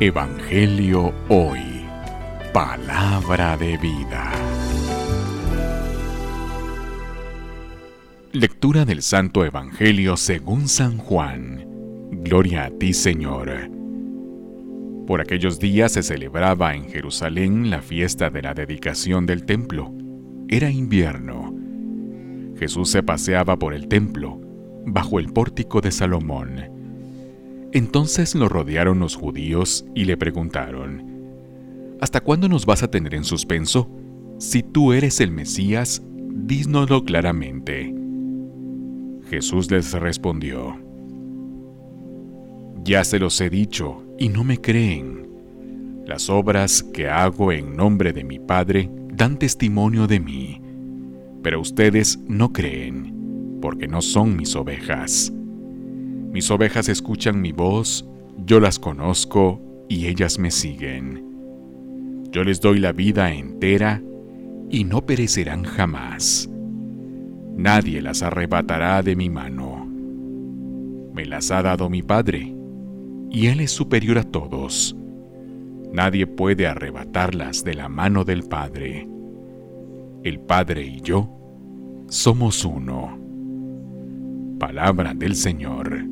Evangelio Hoy. Palabra de vida. Lectura del Santo Evangelio según San Juan. Gloria a ti, Señor. Por aquellos días se celebraba en Jerusalén la fiesta de la dedicación del templo. Era invierno. Jesús se paseaba por el templo, bajo el pórtico de Salomón entonces lo rodearon los judíos y le preguntaron, ¿Hasta cuándo nos vas a tener en suspenso? Si tú eres el Mesías, dísnoslo claramente. Jesús les respondió, Ya se los he dicho y no me creen. Las obras que hago en nombre de mi Padre dan testimonio de mí, pero ustedes no creen, porque no son mis ovejas. Mis ovejas escuchan mi voz, yo las conozco y ellas me siguen. Yo les doy la vida entera y no perecerán jamás. Nadie las arrebatará de mi mano. Me las ha dado mi Padre, y Él es superior a todos. Nadie puede arrebatarlas de la mano del Padre. El Padre y yo somos uno. Palabra del Señor.